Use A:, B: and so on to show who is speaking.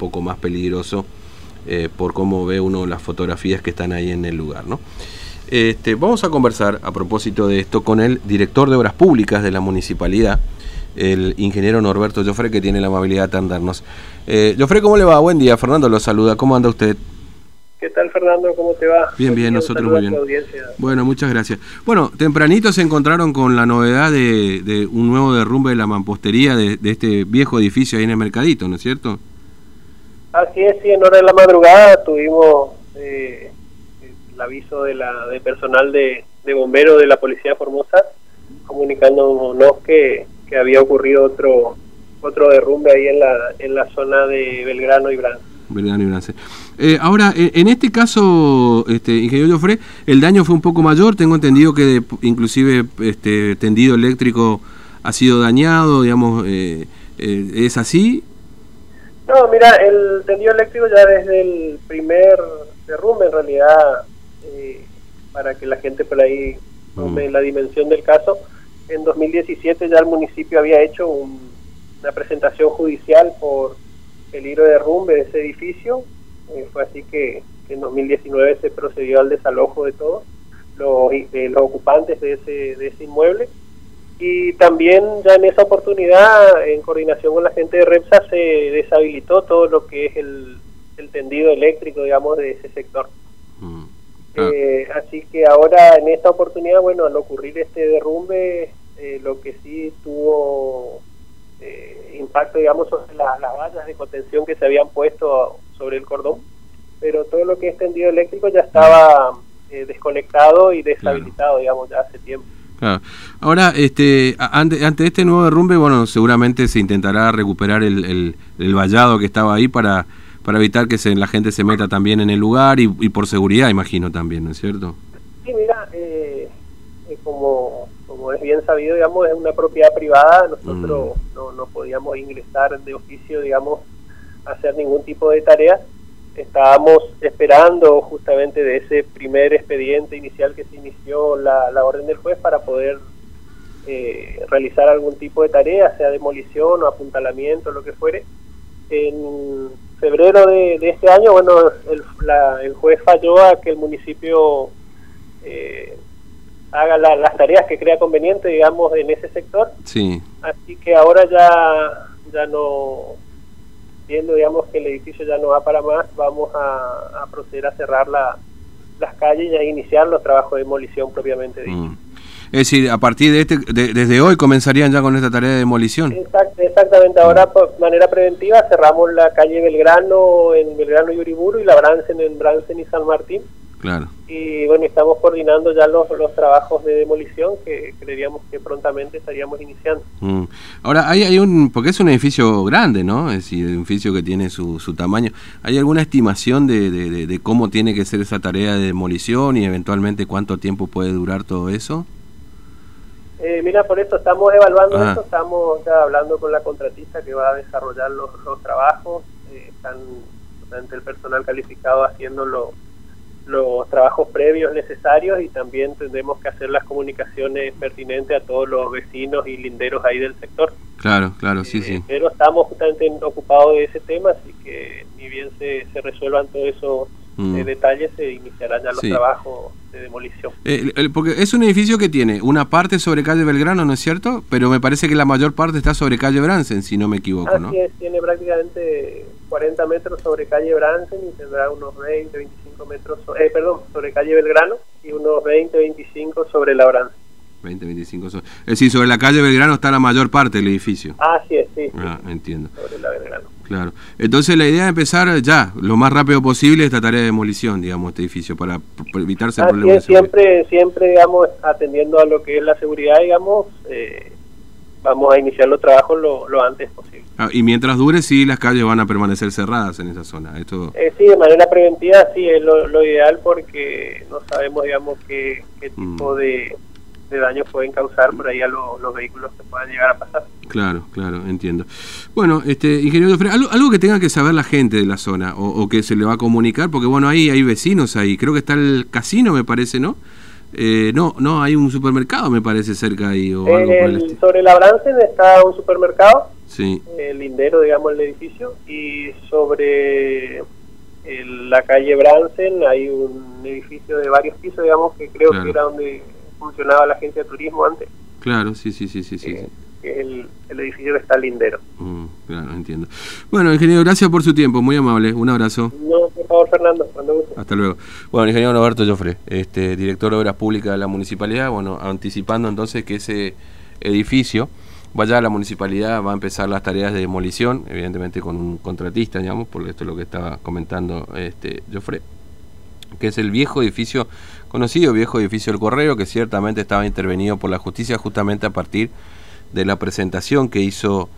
A: poco más peligroso eh, por cómo ve uno las fotografías que están ahí en el lugar. ¿no? Este, vamos a conversar a propósito de esto con el director de Obras Públicas de la Municipalidad, el ingeniero Norberto Joffre, que tiene la amabilidad de atendernos. Eh, Joffre, ¿cómo le va? Buen día, Fernando lo saluda. ¿Cómo anda usted?
B: ¿Qué tal, Fernando? ¿Cómo te va?
A: Bien, bien, nosotros muy bien. Bueno, muchas gracias. Bueno, tempranito se encontraron con la novedad de, un nuevo derrumbe de la mampostería de, este viejo edificio ahí en el Mercadito, ¿no es cierto?
B: Así es, sí, en hora de la madrugada tuvimos eh, el aviso de la de personal de, de bomberos de la Policía de Formosa comunicándonos que, que había ocurrido otro otro derrumbe ahí en la, en la zona de Belgrano y Brance.
A: Belgrano y Brance. Eh, ahora, eh, en este caso, este, ingeniero Joffre, el daño fue un poco mayor. Tengo entendido que inclusive este tendido eléctrico ha sido dañado, digamos, eh, ¿es así?
B: No, mira, el tendido eléctrico ya desde el primer derrumbe, en realidad, para que la gente por ahí tome mm. la dimensión del caso, en 2017 ya el municipio había hecho una presentación judicial por peligro de derrumbe de ese edificio eh, fue así que, en 2019 se procedió al desalojo de todos los, los ocupantes de ese, de ese inmueble. Y también ya en esa oportunidad, en coordinación con la gente de REPSA, se deshabilitó todo lo que es el, tendido eléctrico, digamos, de ese sector. Mm, eh, así que ahora, en esta oportunidad, bueno, al ocurrir este derrumbe, eh, lo que sí tuvo impacto, digamos, sobre las vallas de contención que se habían puesto sobre el cordón, pero todo lo que es tendido eléctrico ya estaba eh, desconectado y deshabilitado, digamos, ya hace tiempo.
A: Ahora, este, ante, ante este nuevo derrumbe, bueno, seguramente se intentará recuperar el, el, vallado que estaba ahí para, para evitar que se, la gente se meta también en el lugar y, por seguridad, imagino también, ¿no es cierto?
B: Sí, mira, eh, eh, como, como es bien sabido, digamos, es una propiedad privada, nosotros mm. no, no podíamos ingresar de oficio, digamos, hacer ningún tipo de tarea. Estábamos esperando justamente de ese primer expediente inicial que se inició la, la orden del juez para poder eh, realizar algún tipo de tarea, sea demolición o apuntalamiento, lo que fuere. En febrero de, este año, bueno, el, el, juez falló a que el municipio eh, haga las tareas que crea conveniente, digamos, en ese sector.
A: Sí.
B: Así que ahora ya, ya no, viendo digamos que el edificio ya no va para más, vamos a, proceder a cerrar la, las calles y a iniciar los trabajos de demolición propiamente dicho. Mm.
A: Es decir, a partir de este, desde hoy comenzarían ya con esta tarea de demolición.
B: exactamente, ahora por manera preventiva cerramos la calle Belgrano en Belgrano y Uriburu y la Brancen en Brancen y San Martín
A: Claro.
B: Y bueno, estamos coordinando ya los, los trabajos de demolición que creeríamos que prontamente estaríamos iniciando.
A: Mm. Ahora, hay, hay un, porque es un edificio grande, ¿no? Es decir, un edificio que tiene su, su tamaño. ¿Hay alguna estimación de, de, cómo tiene que ser esa tarea de demolición y eventualmente cuánto tiempo puede durar todo eso?
B: Eh, mira, por eso estamos evaluando ah. esto, estamos ya hablando con la contratista que va a desarrollar los, los trabajos, eh, están el personal calificado haciéndolo trabajos previos necesarios y también tendremos que hacer las comunicaciones pertinentes a todos los vecinos y linderos ahí del sector.
A: Claro, claro, sí,
B: eh,
A: sí.
B: Pero estamos justamente ocupados de ese tema, así que ni bien se, se resuelvan todos esos mm. eh, detalles, se iniciarán ya los trabajos de demolición.
A: Eh, porque es un edificio que tiene una parte sobre calle Belgrano, ¿no es cierto? Pero me parece que la mayor parte está sobre calle Bransen, si no me equivoco,
B: ¿no? tiene prácticamente 40 metros sobre calle Bransen y tendrá unos 20, 25 metros, eh, perdón, sobre calle Belgrano y unos 20, 25 sobre la Bransen.
A: 20, 25. Es decir, sobre la calle Belgrano está la mayor parte del edificio.
B: Ah, sí, sí.
A: Ah, entiendo. Sobre la Belgrano. Claro. Entonces la idea es empezar ya, lo más rápido posible, esta tarea de demolición, digamos, este edificio, para evitarse problemas.
B: siempre, siempre, digamos, atendiendo a lo que es la seguridad, digamos, eh, vamos a iniciar los trabajos lo, lo antes posible.
A: Ah, y mientras dure, sí, las calles van a permanecer cerradas en esa zona. Esto...
B: Eh, sí, de manera preventiva, sí, es lo, ideal porque no sabemos, digamos, qué, qué mm. tipo de, de daños pueden causar por ahí a los vehículos que puedan llegar a pasar.
A: Claro, claro, entiendo. Bueno, este ingeniero algo, algo que tenga que saber la gente de la zona o, que se le va a comunicar, porque bueno, ahí hay vecinos ahí, creo que está el casino, me parece, ¿no? Eh, no, no, hay un supermercado, me parece, cerca ahí. O
B: algo por el sobre la Brancen está un supermercado.
A: sí.
B: el lindero, digamos, el edificio, y sobre la calle Bransen hay un edificio de varios pisos, digamos, que creo que era donde funcionaba la agencia de turismo antes.
A: Claro, sí, sí, sí, sí. sí, eh,
B: el, edificio que está lindero.
A: Mm, claro, entiendo. Bueno, ingeniero, gracias por su tiempo, muy amable. Un abrazo.
B: No, favor, Fernando, cuando
A: Hasta luego. Bueno, ingeniero Roberto Joffre, este, director de Obras Públicas de la Municipalidad, bueno, anticipando entonces que ese edificio vaya a la municipalidad, va a empezar las tareas de demolición, evidentemente con un contratista, digamos, porque esto es lo que estaba comentando este Joffre, que es el viejo edificio, conocido viejo edificio del Correo, que ciertamente estaba intervenido por la justicia justamente a partir de la presentación que hizo